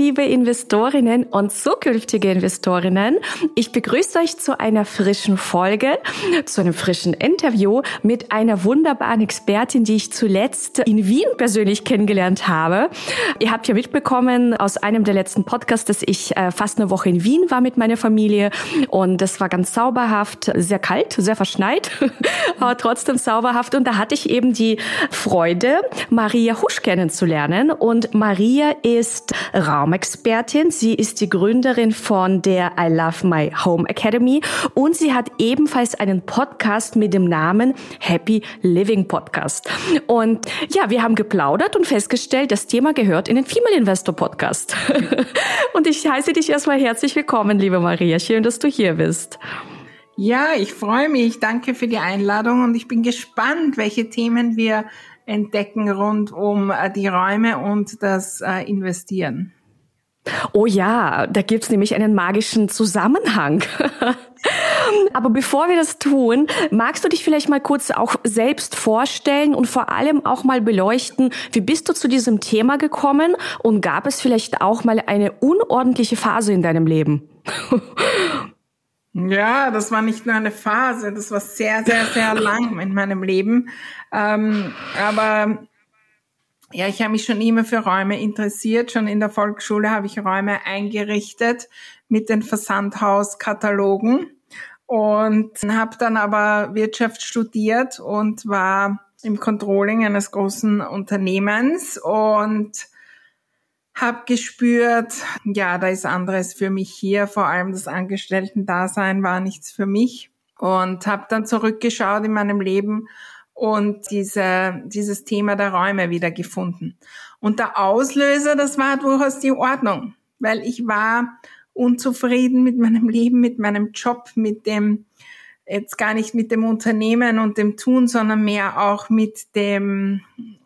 Liebe Investorinnen und zukünftige Investorinnen. Ich begrüße euch zu einer frischen Folge, zu einem frischen Interview mit einer wunderbaren Expertin, die ich zuletzt in Wien persönlich kennengelernt habe. Ihr habt ja mitbekommen aus einem der letzten Podcasts, dass ich äh, fast eine Woche in Wien war mit meiner Familie und das war ganz sauberhaft, sehr kalt, sehr verschneit, aber trotzdem sauberhaft und da hatte ich eben die Freude, Maria Husch kennenzulernen und Maria ist Raumexpertin. Sie ist die Gründerin von der I Love My Home Academy und sie hat ebenfalls einen Podcast mit dem Namen Happy Living Podcast. Und ja, wir haben geplaudert und festgestellt, das Thema gehört in den Female Investor Podcast. und ich heiße dich erstmal herzlich willkommen, liebe Maria. Schön, dass du hier bist. Ja, ich freue mich. Danke für die Einladung und ich bin gespannt, welche Themen wir entdecken rund um äh, die Räume und das äh, Investieren. Oh ja, da gibt's nämlich einen magischen Zusammenhang. Aber bevor wir das tun, magst du dich vielleicht mal kurz auch selbst vorstellen und vor allem auch mal beleuchten, wie bist du zu diesem Thema gekommen und gab es vielleicht auch mal eine unordentliche Phase in deinem Leben? Ja, das war nicht nur eine Phase, das war sehr, sehr, sehr lang in meinem Leben. Ähm, aber ja, ich habe mich schon immer für Räume interessiert. Schon in der Volksschule habe ich Räume eingerichtet mit den Versandhauskatalogen. Und habe dann aber Wirtschaft studiert und war im Controlling eines großen Unternehmens und habe gespürt, ja, da ist anderes für mich hier, vor allem das Angestellten-Dasein war nichts für mich. Und habe dann zurückgeschaut in meinem Leben und diese, dieses Thema der Räume wieder gefunden. Und der Auslöser, das war durchaus die Ordnung, weil ich war unzufrieden mit meinem Leben, mit meinem Job, mit dem, jetzt gar nicht mit dem Unternehmen und dem Tun, sondern mehr auch mit dem,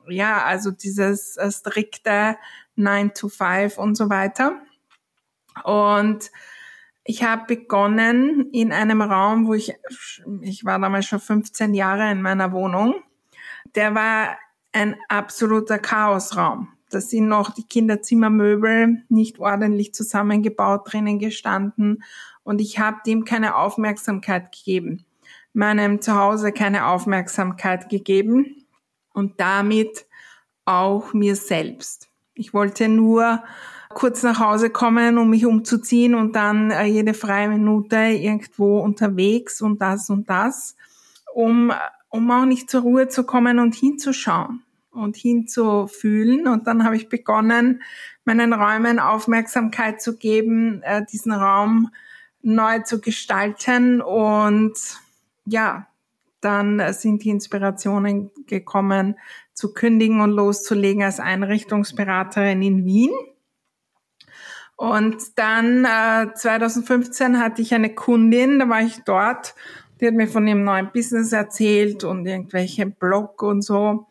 ja, also dieses äh, strikte 9 to 5 und so weiter. Und ich habe begonnen in einem Raum, wo ich, ich war damals schon 15 Jahre in meiner Wohnung. Der war ein absoluter Chaosraum. Da sind noch die Kinderzimmermöbel nicht ordentlich zusammengebaut drinnen gestanden und ich habe dem keine Aufmerksamkeit gegeben, meinem Zuhause keine Aufmerksamkeit gegeben und damit auch mir selbst. Ich wollte nur kurz nach Hause kommen, um mich umzuziehen und dann äh, jede freie Minute irgendwo unterwegs und das und das, um, um auch nicht zur Ruhe zu kommen und hinzuschauen und hinzufühlen. Und dann habe ich begonnen, meinen Räumen Aufmerksamkeit zu geben, äh, diesen Raum neu zu gestalten und ja, dann sind die Inspirationen gekommen, zu kündigen und loszulegen als Einrichtungsberaterin in Wien. Und dann äh, 2015 hatte ich eine Kundin, da war ich dort, die hat mir von ihrem neuen Business erzählt und irgendwelche Blog und so.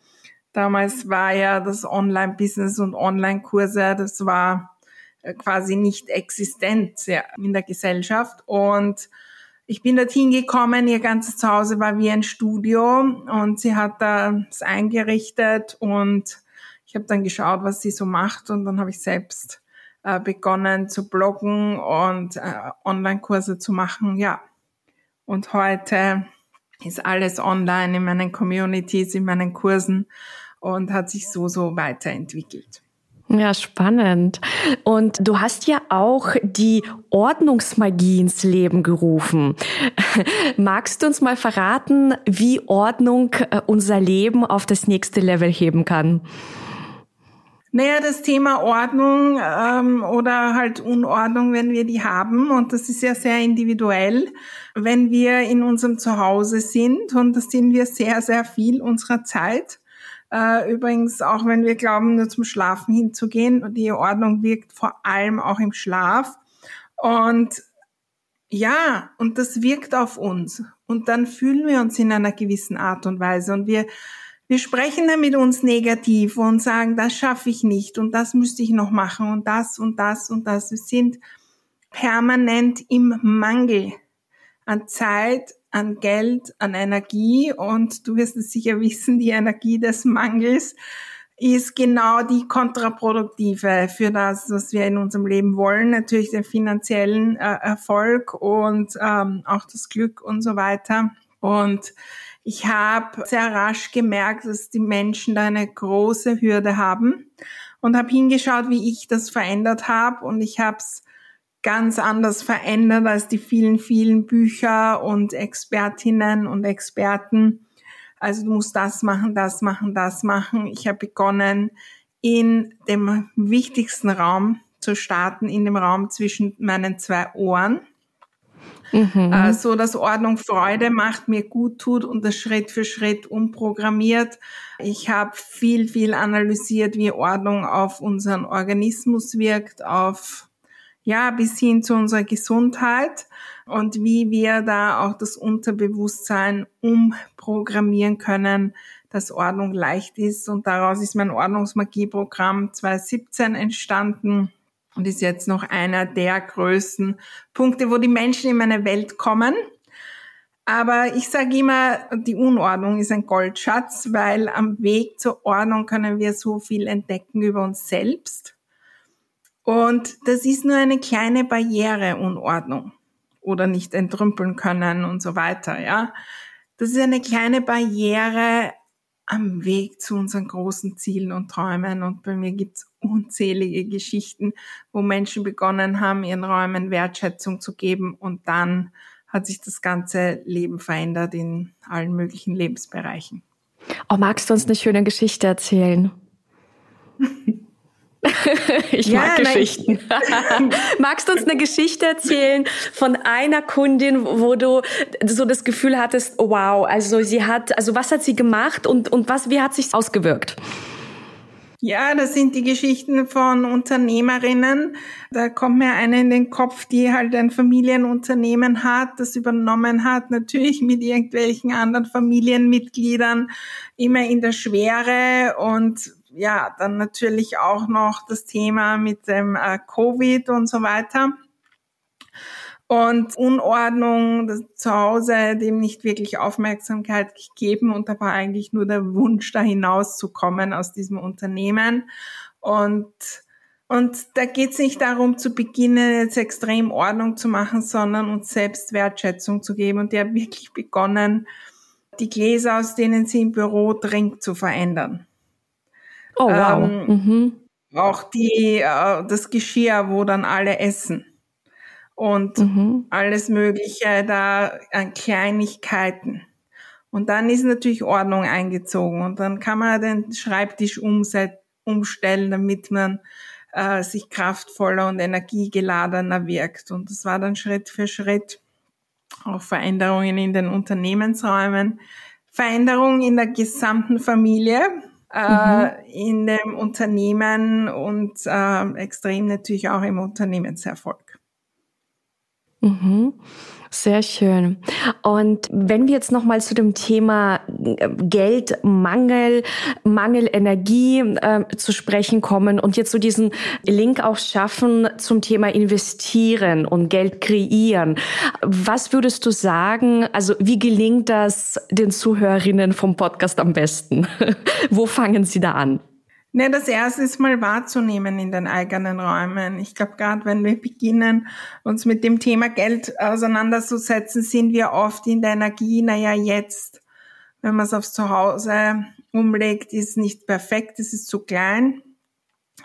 Damals war ja das Online-Business und Online-Kurse, das war äh, quasi nicht existent ja, in der Gesellschaft. Und ich bin dorthin gekommen, ihr ganzes Zuhause war wie ein Studio und sie hat das eingerichtet und ich habe dann geschaut, was sie so macht und dann habe ich selbst äh, begonnen zu bloggen und äh, Online-Kurse zu machen. Ja, und heute ist alles online in meinen Communities, in meinen Kursen und hat sich so, so weiterentwickelt. Ja, spannend. Und du hast ja auch die Ordnungsmagie ins Leben gerufen. Magst du uns mal verraten, wie Ordnung äh, unser Leben auf das nächste Level heben kann? Naja, das Thema Ordnung ähm, oder halt Unordnung, wenn wir die haben, und das ist ja sehr individuell, wenn wir in unserem Zuhause sind, und das sind wir sehr, sehr viel unserer Zeit. Äh, übrigens, auch wenn wir glauben, nur zum Schlafen hinzugehen, die Ordnung wirkt vor allem auch im Schlaf. Und ja, und das wirkt auf uns. Und dann fühlen wir uns in einer gewissen Art und Weise. Und wir, wir sprechen dann mit uns negativ und sagen, das schaffe ich nicht und das müsste ich noch machen und das und das und das. Wir sind permanent im Mangel an Zeit, an Geld, an Energie und du wirst es sicher wissen, die Energie des Mangels ist genau die kontraproduktive für das, was wir in unserem Leben wollen. Natürlich den finanziellen äh, Erfolg und ähm, auch das Glück und so weiter. Und ich habe sehr rasch gemerkt, dass die Menschen da eine große Hürde haben und habe hingeschaut, wie ich das verändert habe. Und ich habe es ganz anders verändert als die vielen, vielen Bücher und Expertinnen und Experten. Also du musst das machen, das machen, das machen. Ich habe begonnen, in dem wichtigsten Raum zu starten, in dem Raum zwischen meinen zwei Ohren. Mhm. Äh, so dass Ordnung Freude macht, mir gut tut und das Schritt für Schritt umprogrammiert. Ich habe viel, viel analysiert, wie Ordnung auf unseren Organismus wirkt, auf ja, bis hin zu unserer Gesundheit und wie wir da auch das Unterbewusstsein umprogrammieren können, dass Ordnung leicht ist. Und daraus ist mein Ordnungsmagieprogramm 2017 entstanden und ist jetzt noch einer der größten Punkte, wo die Menschen in meine Welt kommen. Aber ich sage immer, die Unordnung ist ein Goldschatz, weil am Weg zur Ordnung können wir so viel entdecken über uns selbst und das ist nur eine kleine Barriere, Unordnung oder nicht entrümpeln können und so weiter, ja. Das ist eine kleine Barriere am Weg zu unseren großen Zielen und Träumen. Und bei mir gibt's unzählige Geschichten, wo Menschen begonnen haben, ihren Räumen Wertschätzung zu geben und dann hat sich das ganze Leben verändert in allen möglichen Lebensbereichen. Oh, magst du uns eine schöne Geschichte erzählen? ich ja, mag Geschichten. Magst du uns eine Geschichte erzählen von einer Kundin, wo du so das Gefühl hattest, wow, also sie hat, also was hat sie gemacht und, und was, wie hat sich ausgewirkt? Ja, das sind die Geschichten von Unternehmerinnen. Da kommt mir eine in den Kopf, die halt ein Familienunternehmen hat, das übernommen hat, natürlich mit irgendwelchen anderen Familienmitgliedern, immer in der Schwere und ja, dann natürlich auch noch das Thema mit dem äh, Covid und so weiter. Und Unordnung das zu Hause dem nicht wirklich Aufmerksamkeit gegeben und da war eigentlich nur der Wunsch, da hinauszukommen aus diesem Unternehmen. Und und da geht es nicht darum zu beginnen, jetzt extrem Ordnung zu machen, sondern uns selbst Wertschätzung zu geben. Und die hat wirklich begonnen, die Gläser, aus denen sie im Büro trinkt, zu verändern. Oh, wow. Ähm, mhm. Auch die, äh, das Geschirr, wo dann alle essen. Und mhm. alles Mögliche da an Kleinigkeiten. Und dann ist natürlich Ordnung eingezogen. Und dann kann man den Schreibtisch umstellen, damit man äh, sich kraftvoller und energiegeladener wirkt. Und das war dann Schritt für Schritt auch Veränderungen in den Unternehmensräumen, Veränderungen in der gesamten Familie, äh, mhm. in dem Unternehmen und äh, extrem natürlich auch im Unternehmenserfolg. Mhm. Sehr schön. Und wenn wir jetzt noch mal zu dem Thema äh, Geldmangel, Mangelenergie äh, zu sprechen kommen und jetzt so diesen Link auch schaffen zum Thema investieren und Geld kreieren. Was würdest du sagen? Also wie gelingt das den Zuhörerinnen vom Podcast am besten? Wo fangen sie da an? Ne, das erste ist mal wahrzunehmen in den eigenen Räumen. Ich glaube, gerade wenn wir beginnen, uns mit dem Thema Geld auseinanderzusetzen, sind wir oft in der Energie, naja, jetzt, wenn man es aufs Zuhause umlegt, ist nicht perfekt, es ist zu klein.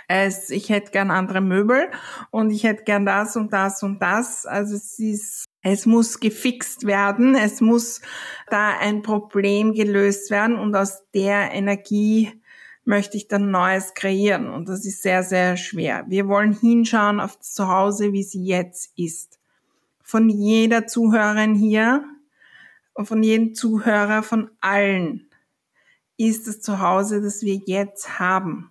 Es, ich hätte gern andere Möbel und ich hätte gern das und das und das. Also es ist, es muss gefixt werden, es muss da ein Problem gelöst werden und aus der Energie möchte ich dann Neues kreieren. Und das ist sehr, sehr schwer. Wir wollen hinschauen auf das Zuhause, wie sie jetzt ist. Von jeder Zuhörerin hier und von jedem Zuhörer, von allen ist das Zuhause, das wir jetzt haben.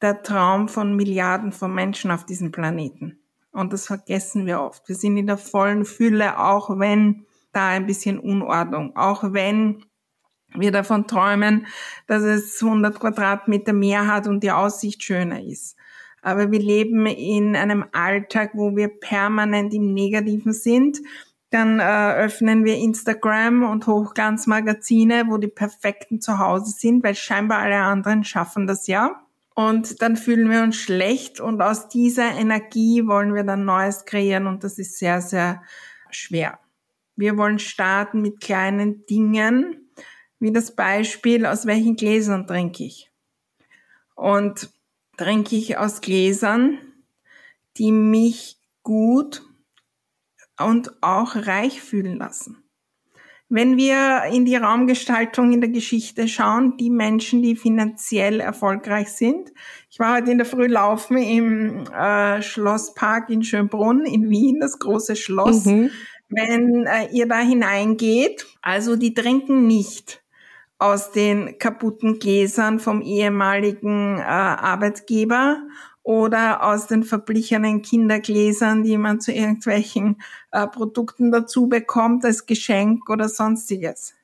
Der Traum von Milliarden von Menschen auf diesem Planeten. Und das vergessen wir oft. Wir sind in der vollen Fülle, auch wenn da ein bisschen Unordnung, auch wenn wir davon träumen, dass es 100 Quadratmeter mehr hat und die Aussicht schöner ist. Aber wir leben in einem Alltag, wo wir permanent im Negativen sind. Dann äh, öffnen wir Instagram und Hochglanzmagazine, wo die Perfekten zu Hause sind, weil scheinbar alle anderen schaffen das ja. Und dann fühlen wir uns schlecht und aus dieser Energie wollen wir dann Neues kreieren und das ist sehr, sehr schwer. Wir wollen starten mit kleinen Dingen, wie das Beispiel, aus welchen Gläsern trinke ich. Und trinke ich aus Gläsern, die mich gut und auch reich fühlen lassen. Wenn wir in die Raumgestaltung in der Geschichte schauen, die Menschen, die finanziell erfolgreich sind. Ich war heute in der Früh laufen im äh, Schlosspark in Schönbrunn in Wien, das große Schloss. Mhm. Wenn äh, ihr da hineingeht, also die trinken nicht aus den kaputten Gläsern vom ehemaligen äh, Arbeitgeber oder aus den verblichenen Kindergläsern, die man zu irgendwelchen äh, Produkten dazu bekommt als Geschenk oder sonstiges.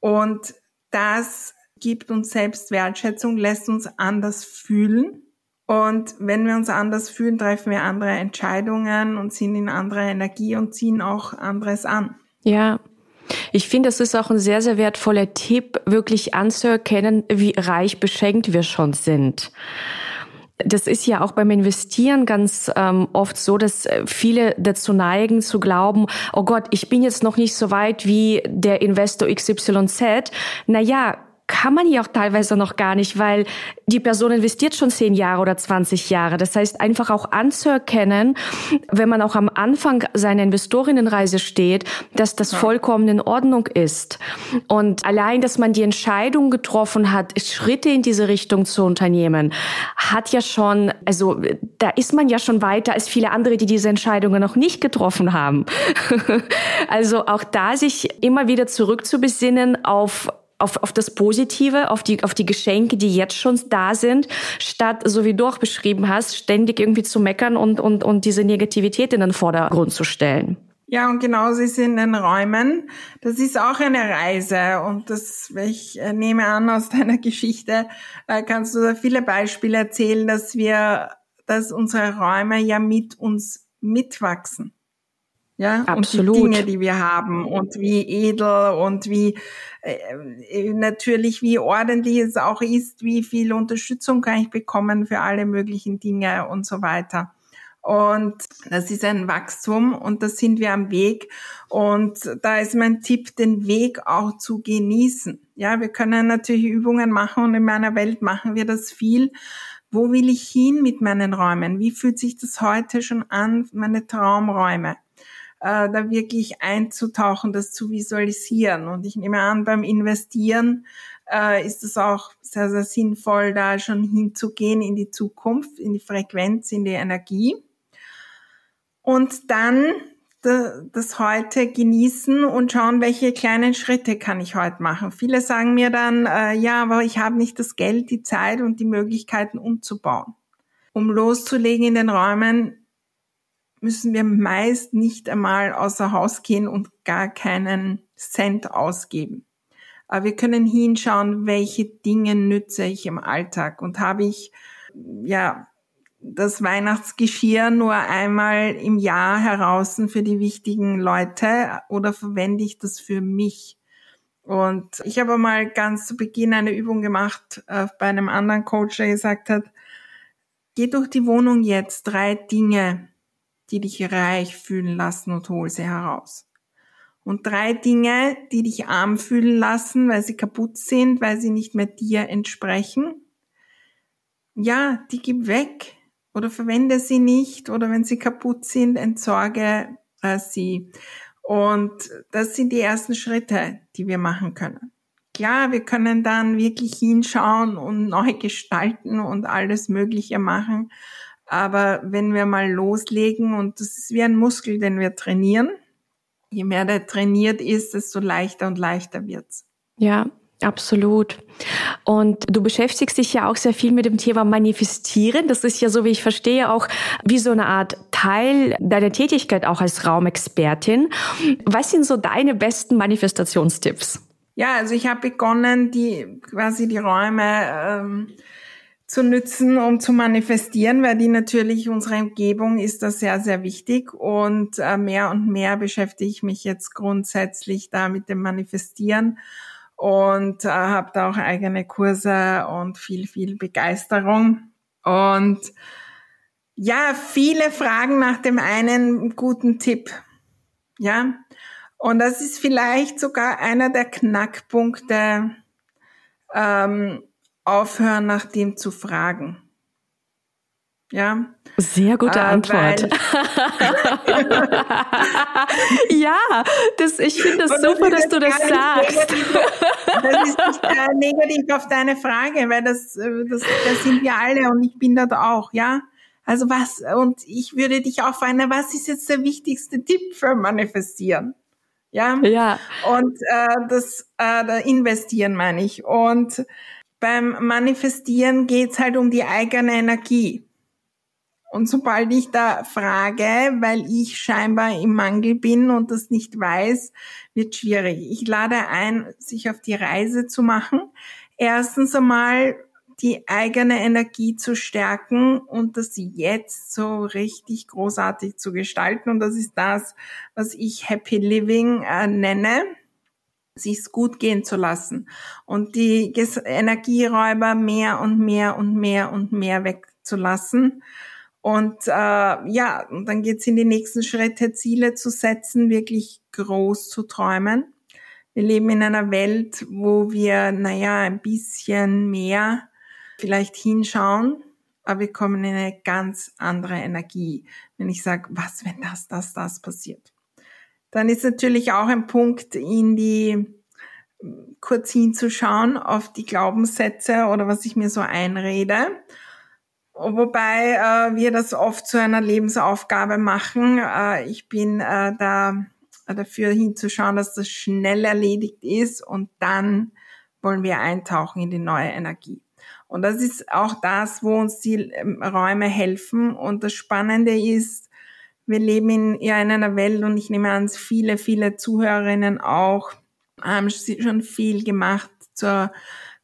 Und das gibt uns selbst Wertschätzung, lässt uns anders fühlen. Und wenn wir uns anders fühlen, treffen wir andere Entscheidungen und sind in anderer Energie und ziehen auch anderes an. Ja, ich finde, es ist auch ein sehr, sehr wertvoller Tipp, wirklich anzuerkennen, wie reich beschenkt wir schon sind. Das ist ja auch beim Investieren ganz ähm, oft so, dass viele dazu neigen zu glauben, oh Gott, ich bin jetzt noch nicht so weit wie der Investor XYZ. Naja, kann man ja auch teilweise noch gar nicht, weil die Person investiert schon zehn Jahre oder 20 Jahre. Das heißt, einfach auch anzuerkennen, wenn man auch am Anfang seiner Investorinnenreise steht, dass das vollkommen in Ordnung ist. Und allein, dass man die Entscheidung getroffen hat, Schritte in diese Richtung zu unternehmen, hat ja schon, also da ist man ja schon weiter als viele andere, die diese Entscheidungen noch nicht getroffen haben. also auch da sich immer wieder zurückzubesinnen auf auf, auf das Positive, auf die, auf die Geschenke, die jetzt schon da sind, statt, so wie du auch beschrieben hast, ständig irgendwie zu meckern und, und, und diese Negativität in den Vordergrund zu stellen. Ja, und genauso ist in den Räumen. Das ist auch eine Reise und das, ich äh, nehme an, aus deiner Geschichte äh, kannst du da viele Beispiele erzählen, dass wir, dass unsere Räume ja mit uns mitwachsen ja, Absolut. und die Dinge, die wir haben und wie edel und wie äh, äh, natürlich wie ordentlich es auch ist, wie viel Unterstützung kann ich bekommen für alle möglichen Dinge und so weiter. Und das ist ein Wachstum und da sind wir am Weg. Und da ist mein Tipp, den Weg auch zu genießen. Ja, wir können natürlich Übungen machen und in meiner Welt machen wir das viel. Wo will ich hin mit meinen Räumen? Wie fühlt sich das heute schon an, meine Traumräume? Äh, da wirklich einzutauchen, das zu visualisieren. Und ich nehme an, beim Investieren äh, ist es auch sehr, sehr sinnvoll, da schon hinzugehen in die Zukunft, in die Frequenz, in die Energie. Und dann das heute genießen und schauen, welche kleinen Schritte kann ich heute machen. Viele sagen mir dann, äh, ja, aber ich habe nicht das Geld, die Zeit und die Möglichkeiten umzubauen. Um loszulegen in den Räumen, müssen wir meist nicht einmal außer Haus gehen und gar keinen Cent ausgeben. Aber wir können hinschauen, welche Dinge nütze ich im Alltag und habe ich, ja, das Weihnachtsgeschirr nur einmal im Jahr heraus für die wichtigen Leute oder verwende ich das für mich? Und ich habe mal ganz zu Beginn eine Übung gemacht äh, bei einem anderen Coach, der gesagt hat, geh durch die Wohnung jetzt drei Dinge, die dich reich fühlen lassen und hol sie heraus. Und drei Dinge, die dich arm fühlen lassen, weil sie kaputt sind, weil sie nicht mehr dir entsprechen. Ja, die gib weg oder verwende sie nicht oder wenn sie kaputt sind, entsorge äh, sie. Und das sind die ersten Schritte, die wir machen können. Klar, wir können dann wirklich hinschauen und neu gestalten und alles Mögliche machen. Aber wenn wir mal loslegen, und das ist wie ein Muskel, den wir trainieren, je mehr der trainiert ist, desto leichter und leichter wird's. Ja, Absolut. Und du beschäftigst dich ja auch sehr viel mit dem Thema Manifestieren. Das ist ja, so wie ich verstehe, auch wie so eine Art Teil deiner Tätigkeit auch als Raumexpertin. Was sind so deine besten Manifestationstipps? Ja, also ich habe begonnen, die quasi die Räume ähm, zu nützen, um zu manifestieren, weil die natürlich unsere Umgebung ist das sehr, sehr wichtig und äh, mehr und mehr beschäftige ich mich jetzt grundsätzlich da mit dem Manifestieren und äh, habe da auch eigene Kurse und viel, viel Begeisterung und ja, viele fragen nach dem einen guten Tipp. Ja, und das ist vielleicht sogar einer der Knackpunkte, ähm, aufhören, nach dem zu fragen. Ja. Sehr gute äh, Antwort. ja, das, ich finde das super, das dass du das sagst. Das ist nicht äh, negativ auf deine Frage, weil das, äh, das, das sind wir alle und ich bin dort auch, ja. Also was, und ich würde dich auch fragen, was ist jetzt der wichtigste Tipp für Manifestieren? Ja. Ja. Und äh, das äh, investieren meine ich. Und beim Manifestieren geht's halt um die eigene Energie. Und sobald ich da frage, weil ich scheinbar im Mangel bin und das nicht weiß, wird schwierig. Ich lade ein, sich auf die Reise zu machen. Erstens einmal die eigene Energie zu stärken und das jetzt so richtig großartig zu gestalten. Und das ist das, was ich Happy Living äh, nenne sich's gut gehen zu lassen und die Energieräuber mehr und mehr und mehr und mehr wegzulassen. Und äh, ja, und dann geht's in die nächsten Schritte, Ziele zu setzen, wirklich groß zu träumen. Wir leben in einer Welt, wo wir, naja, ein bisschen mehr vielleicht hinschauen, aber wir kommen in eine ganz andere Energie, wenn ich sage, was, wenn das, das, das passiert. Dann ist natürlich auch ein Punkt, in die kurz hinzuschauen auf die Glaubenssätze oder was ich mir so einrede. Wobei äh, wir das oft zu einer Lebensaufgabe machen. Äh, ich bin äh, da dafür hinzuschauen, dass das schnell erledigt ist und dann wollen wir eintauchen in die neue Energie. Und das ist auch das, wo uns die ähm, Räume helfen. Und das Spannende ist, wir leben in, ja, in einer Welt und ich nehme an, viele, viele Zuhörerinnen auch haben schon viel gemacht zur,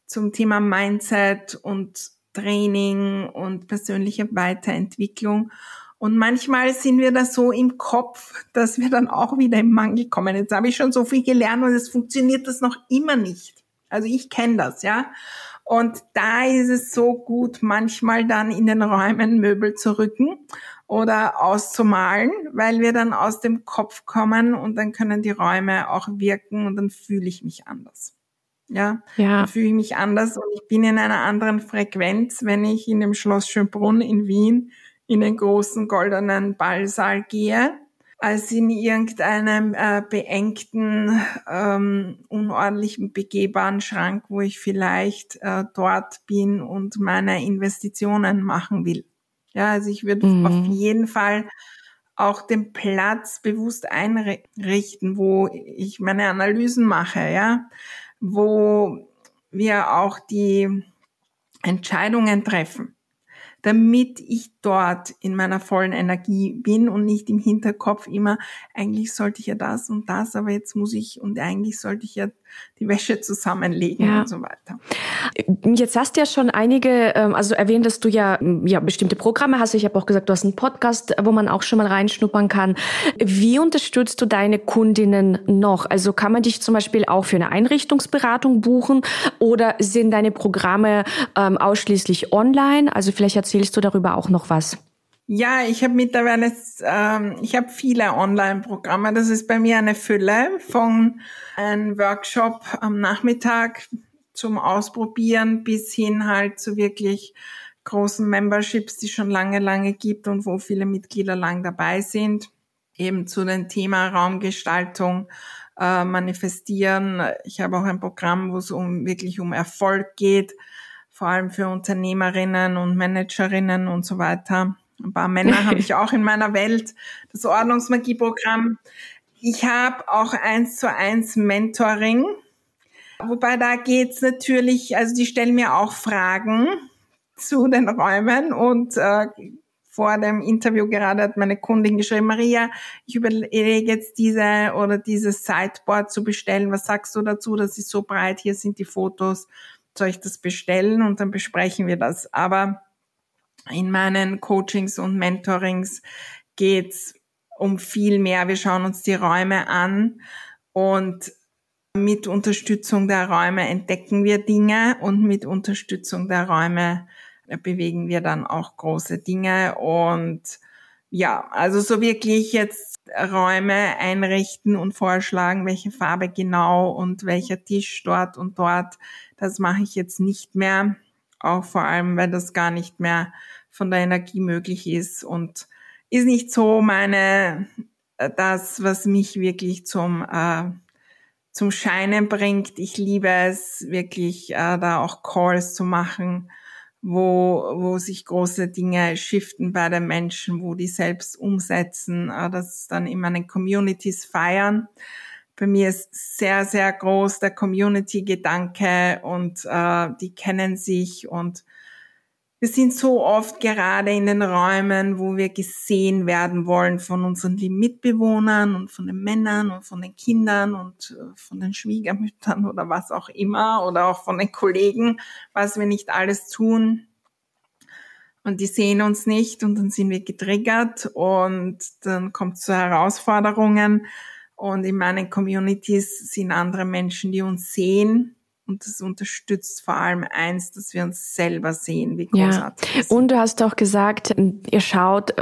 zum Thema Mindset und Training und persönliche Weiterentwicklung. Und manchmal sind wir da so im Kopf, dass wir dann auch wieder im Mangel kommen. Jetzt habe ich schon so viel gelernt und es funktioniert das noch immer nicht. Also ich kenne das, ja. Und da ist es so gut, manchmal dann in den Räumen Möbel zu rücken oder auszumalen, weil wir dann aus dem Kopf kommen und dann können die Räume auch wirken und dann fühle ich mich anders. Ja, ja. dann fühle ich mich anders und ich bin in einer anderen Frequenz, wenn ich in dem Schloss Schönbrunn in Wien in den großen goldenen Ballsaal gehe, als in irgendeinem äh, beengten, ähm, unordentlichen, begehbaren Schrank, wo ich vielleicht äh, dort bin und meine Investitionen machen will. Ja, also ich würde mhm. auf jeden Fall auch den Platz bewusst einrichten, wo ich meine Analysen mache, ja, wo wir auch die Entscheidungen treffen damit ich dort in meiner vollen Energie bin und nicht im Hinterkopf immer, eigentlich sollte ich ja das und das, aber jetzt muss ich und eigentlich sollte ich ja die Wäsche zusammenlegen ja. und so weiter. Jetzt hast du ja schon einige, ähm, also erwähnt, dass du ja, ja bestimmte Programme hast. Ich habe auch gesagt, du hast einen Podcast, wo man auch schon mal reinschnuppern kann. Wie unterstützt du deine Kundinnen noch? Also kann man dich zum Beispiel auch für eine Einrichtungsberatung buchen oder sind deine Programme ähm, ausschließlich online? Also vielleicht erzähl erzählst du darüber auch noch was? Ja, ich habe mittlerweile, ähm, ich habe viele Online-Programme. Das ist bei mir eine Fülle von einem Workshop am Nachmittag zum Ausprobieren bis hin halt zu wirklich großen Memberships, die schon lange, lange gibt und wo viele Mitglieder lang dabei sind. Eben zu dem Thema Raumgestaltung, äh, manifestieren. Ich habe auch ein Programm, wo es um wirklich um Erfolg geht vor allem für Unternehmerinnen und Managerinnen und so weiter. Ein paar Männer habe ich auch in meiner Welt, das Ordnungsmagieprogramm. Ich habe auch eins zu eins Mentoring. Wobei da geht's natürlich, also die stellen mir auch Fragen zu den Räumen und äh, vor dem Interview gerade hat meine Kundin geschrieben, Maria, ich überlege jetzt diese oder dieses Sideboard zu bestellen. Was sagst du dazu? Das ist so breit. Hier sind die Fotos. Soll ich das bestellen? Und dann besprechen wir das. Aber in meinen Coachings und Mentorings geht's um viel mehr. Wir schauen uns die Räume an und mit Unterstützung der Räume entdecken wir Dinge und mit Unterstützung der Räume bewegen wir dann auch große Dinge und ja, also so wirklich jetzt Räume einrichten und vorschlagen, welche Farbe genau und welcher Tisch dort und dort, das mache ich jetzt nicht mehr. Auch vor allem, weil das gar nicht mehr von der Energie möglich ist und ist nicht so meine, äh, das, was mich wirklich zum, äh, zum Scheinen bringt. Ich liebe es wirklich, äh, da auch Calls zu machen wo, wo sich große Dinge shiften bei den Menschen, wo die selbst umsetzen, äh, das dann in meinen Communities feiern. Bei mir ist sehr, sehr groß der Community-Gedanke und äh, die kennen sich und wir sind so oft gerade in den Räumen, wo wir gesehen werden wollen von unseren lieben Mitbewohnern und von den Männern und von den Kindern und äh, von den Schwiegermüttern oder was auch immer oder auch von den Kollegen, was wir nicht alles tun. Und die sehen uns nicht und dann sind wir getriggert und dann kommt es zu Herausforderungen. Und in meinen Communities sind andere Menschen, die uns sehen und das unterstützt vor allem eins, dass wir uns selber sehen, wie großartig ja. Und du hast auch gesagt, ihr schaut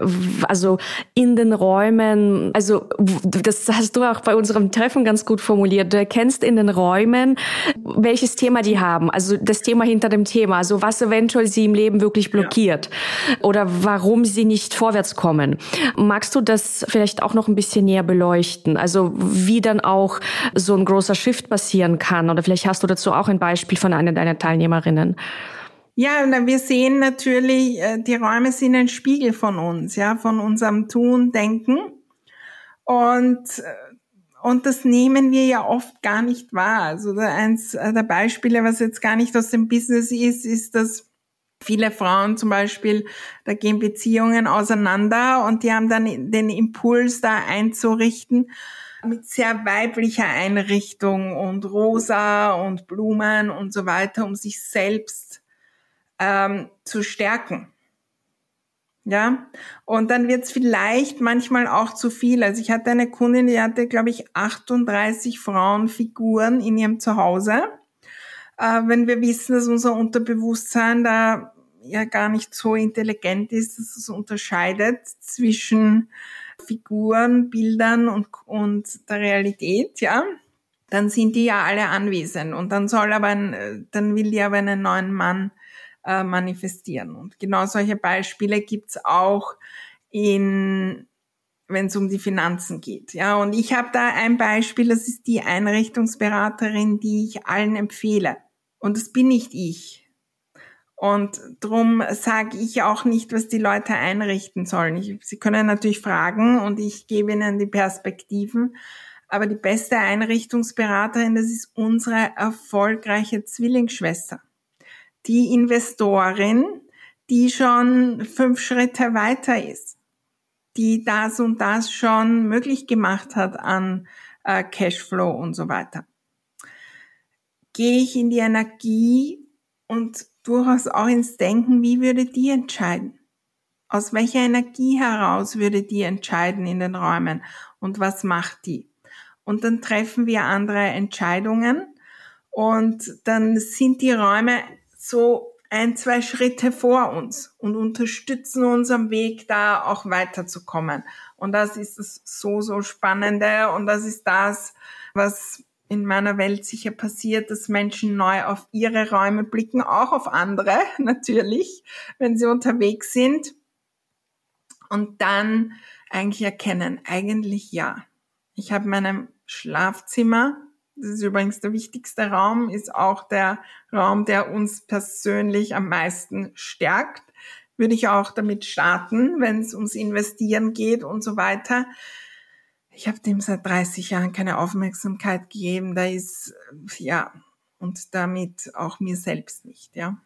also in den Räumen, also das hast du auch bei unserem Treffen ganz gut formuliert. Du erkennst in den Räumen, welches Thema die haben, also das Thema hinter dem Thema, also was eventuell sie im Leben wirklich blockiert ja. oder warum sie nicht vorwärts kommen. Magst du das vielleicht auch noch ein bisschen näher beleuchten? Also wie dann auch so ein großer Shift passieren kann oder vielleicht hast du dazu auch ein Beispiel von einer deiner Teilnehmerinnen. Ja, wir sehen natürlich, äh, die Räume sind ein Spiegel von uns, ja, von unserem Tun, Denken. Und, äh, und das nehmen wir ja oft gar nicht wahr. Also eins der Beispiele, was jetzt gar nicht aus dem Business ist, ist, dass viele Frauen zum Beispiel, da gehen Beziehungen auseinander und die haben dann den Impuls, da einzurichten mit sehr weiblicher Einrichtung und rosa und Blumen und so weiter, um sich selbst ähm, zu stärken. Ja, und dann wird es vielleicht manchmal auch zu viel. Also ich hatte eine Kundin, die hatte, glaube ich, 38 Frauenfiguren in ihrem Zuhause. Äh, wenn wir wissen, dass unser Unterbewusstsein da ja gar nicht so intelligent ist, dass es unterscheidet zwischen Figuren, Bildern und, und der Realität, ja, dann sind die ja alle anwesend und dann soll aber ein, dann will die aber einen neuen Mann äh, manifestieren. Und genau solche Beispiele gibt's auch in wenn es um die Finanzen geht. Ja, und ich habe da ein Beispiel, das ist die Einrichtungsberaterin, die ich allen empfehle. Und das bin nicht ich. Und drum sage ich auch nicht, was die Leute einrichten sollen. Ich, sie können natürlich fragen und ich gebe ihnen die Perspektiven. Aber die beste Einrichtungsberaterin, das ist unsere erfolgreiche Zwillingsschwester. Die Investorin, die schon fünf Schritte weiter ist. Die das und das schon möglich gemacht hat an äh, Cashflow und so weiter. Gehe ich in die Energie und durchaus auch ins Denken, wie würde die entscheiden? Aus welcher Energie heraus würde die entscheiden in den Räumen und was macht die? Und dann treffen wir andere Entscheidungen und dann sind die Räume so ein, zwei Schritte vor uns und unterstützen uns am Weg, da auch weiterzukommen. Und das ist das so, so Spannende und das ist das, was in meiner Welt sicher passiert, dass Menschen neu auf ihre Räume blicken, auch auf andere natürlich, wenn sie unterwegs sind und dann eigentlich erkennen, eigentlich ja. Ich habe meinem Schlafzimmer, das ist übrigens der wichtigste Raum, ist auch der Raum, der uns persönlich am meisten stärkt. Würde ich auch damit starten, wenn es ums Investieren geht und so weiter ich habe dem seit 30 Jahren keine Aufmerksamkeit gegeben. Da ist, ja, und damit auch mir selbst nicht, ja.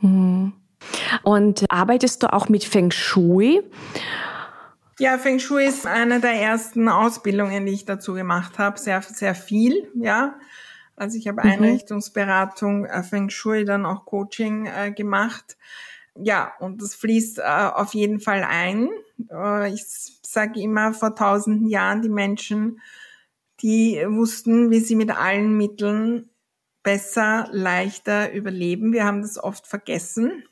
Mhm. Und arbeitest du auch mit Feng Shui? Ja, Feng Shui ist eine der ersten Ausbildungen, die ich dazu gemacht habe. Sehr, sehr viel, ja. Also ich habe mhm. Einrichtungsberatung, äh, Feng Shui, dann auch Coaching äh, gemacht. Ja, und das fließt äh, auf jeden Fall ein. Äh, ich sage immer, vor tausenden Jahren die Menschen, die wussten, wie sie mit allen Mitteln besser, leichter überleben. Wir haben das oft vergessen.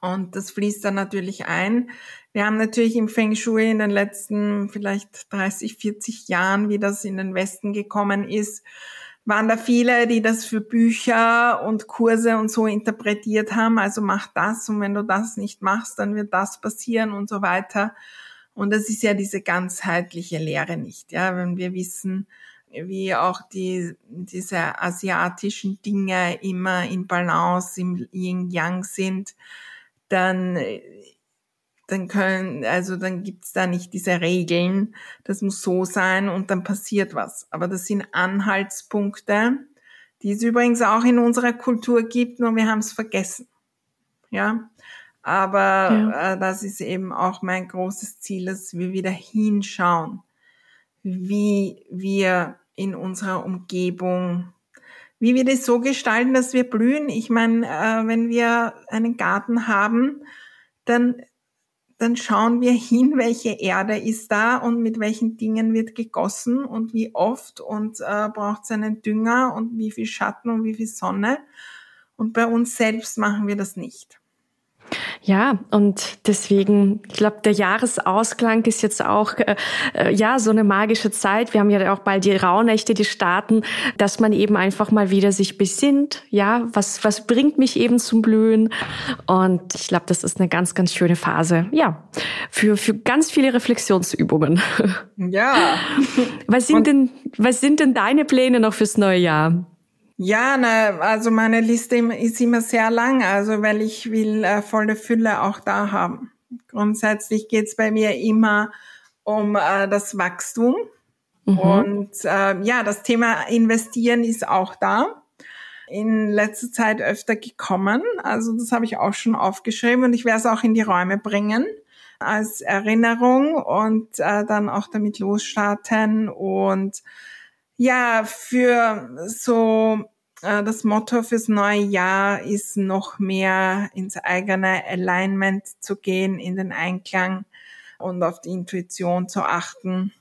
Und das fließt dann natürlich ein. Wir haben natürlich im Feng Shui in den letzten vielleicht 30, 40 Jahren, wie das in den Westen gekommen ist, waren da viele, die das für Bücher und Kurse und so interpretiert haben. Also mach das und wenn du das nicht machst, dann wird das passieren und so weiter. Und das ist ja diese ganzheitliche Lehre nicht. Ja, wenn wir wissen, wie auch die, diese asiatischen Dinge immer in Balance im Yin-Yang sind, dann, dann können, also dann gibt's da nicht diese Regeln, das muss so sein und dann passiert was. Aber das sind Anhaltspunkte, die es übrigens auch in unserer Kultur gibt, nur wir haben es vergessen. Ja, aber ja. Äh, das ist eben auch mein großes Ziel, dass wir wieder hinschauen, wie wir in unserer Umgebung wie wir das so gestalten, dass wir blühen. Ich meine, äh, wenn wir einen Garten haben, dann, dann schauen wir hin, welche Erde ist da und mit welchen Dingen wird gegossen und wie oft und äh, braucht es einen Dünger und wie viel Schatten und wie viel Sonne. Und bei uns selbst machen wir das nicht. Ja, und deswegen, ich glaube, der Jahresausklang ist jetzt auch äh, äh, ja so eine magische Zeit. Wir haben ja auch bald die Rauhnächte, die starten, dass man eben einfach mal wieder sich besinnt. Ja, was was bringt mich eben zum Blühen? Und ich glaube, das ist eine ganz ganz schöne Phase. Ja, für für ganz viele Reflexionsübungen. Ja. Was sind und denn was sind denn deine Pläne noch fürs neue Jahr? Ja, na, also meine Liste ist immer sehr lang, also weil ich will äh, volle Fülle auch da haben. Grundsätzlich geht's bei mir immer um äh, das Wachstum. Mhm. Und äh, ja, das Thema Investieren ist auch da. In letzter Zeit öfter gekommen. Also das habe ich auch schon aufgeschrieben und ich werde es auch in die Räume bringen als Erinnerung und äh, dann auch damit losstarten und ja, für so äh, das Motto fürs neue Jahr ist noch mehr ins eigene Alignment zu gehen, in den Einklang und auf die Intuition zu achten.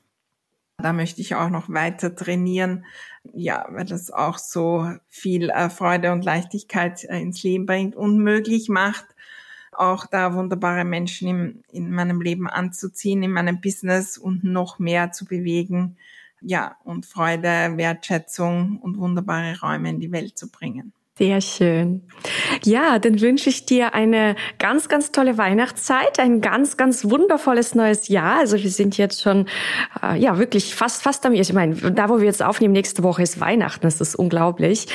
Da möchte ich auch noch weiter trainieren, ja, weil das auch so viel äh, Freude und Leichtigkeit äh, ins Leben bringt und möglich macht, auch da wunderbare Menschen im, in meinem Leben anzuziehen, in meinem Business und noch mehr zu bewegen, ja, und Freude, Wertschätzung und wunderbare Räume in die Welt zu bringen. Sehr schön. Ja, dann wünsche ich dir eine ganz, ganz tolle Weihnachtszeit, ein ganz, ganz wundervolles neues Jahr. Also wir sind jetzt schon, äh, ja, wirklich fast, fast am, ich meine, da wo wir jetzt aufnehmen, nächste Woche ist Weihnachten, das ist unglaublich.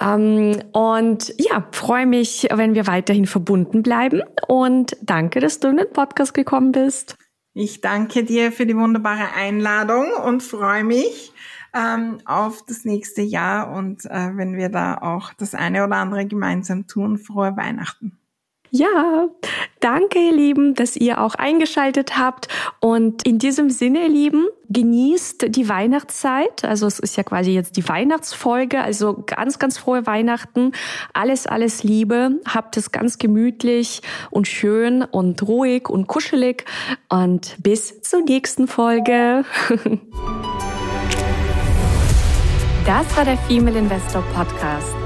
Ähm, und ja, freue mich, wenn wir weiterhin verbunden bleiben und danke, dass du in den Podcast gekommen bist. Ich danke dir für die wunderbare Einladung und freue mich ähm, auf das nächste Jahr und äh, wenn wir da auch das eine oder andere gemeinsam tun. Frohe Weihnachten. Ja, danke ihr Lieben, dass ihr auch eingeschaltet habt. Und in diesem Sinne, ihr Lieben, genießt die Weihnachtszeit. Also es ist ja quasi jetzt die Weihnachtsfolge. Also ganz, ganz frohe Weihnachten. Alles, alles Liebe. Habt es ganz gemütlich und schön und ruhig und kuschelig. Und bis zur nächsten Folge. Das war der Female Investor Podcast.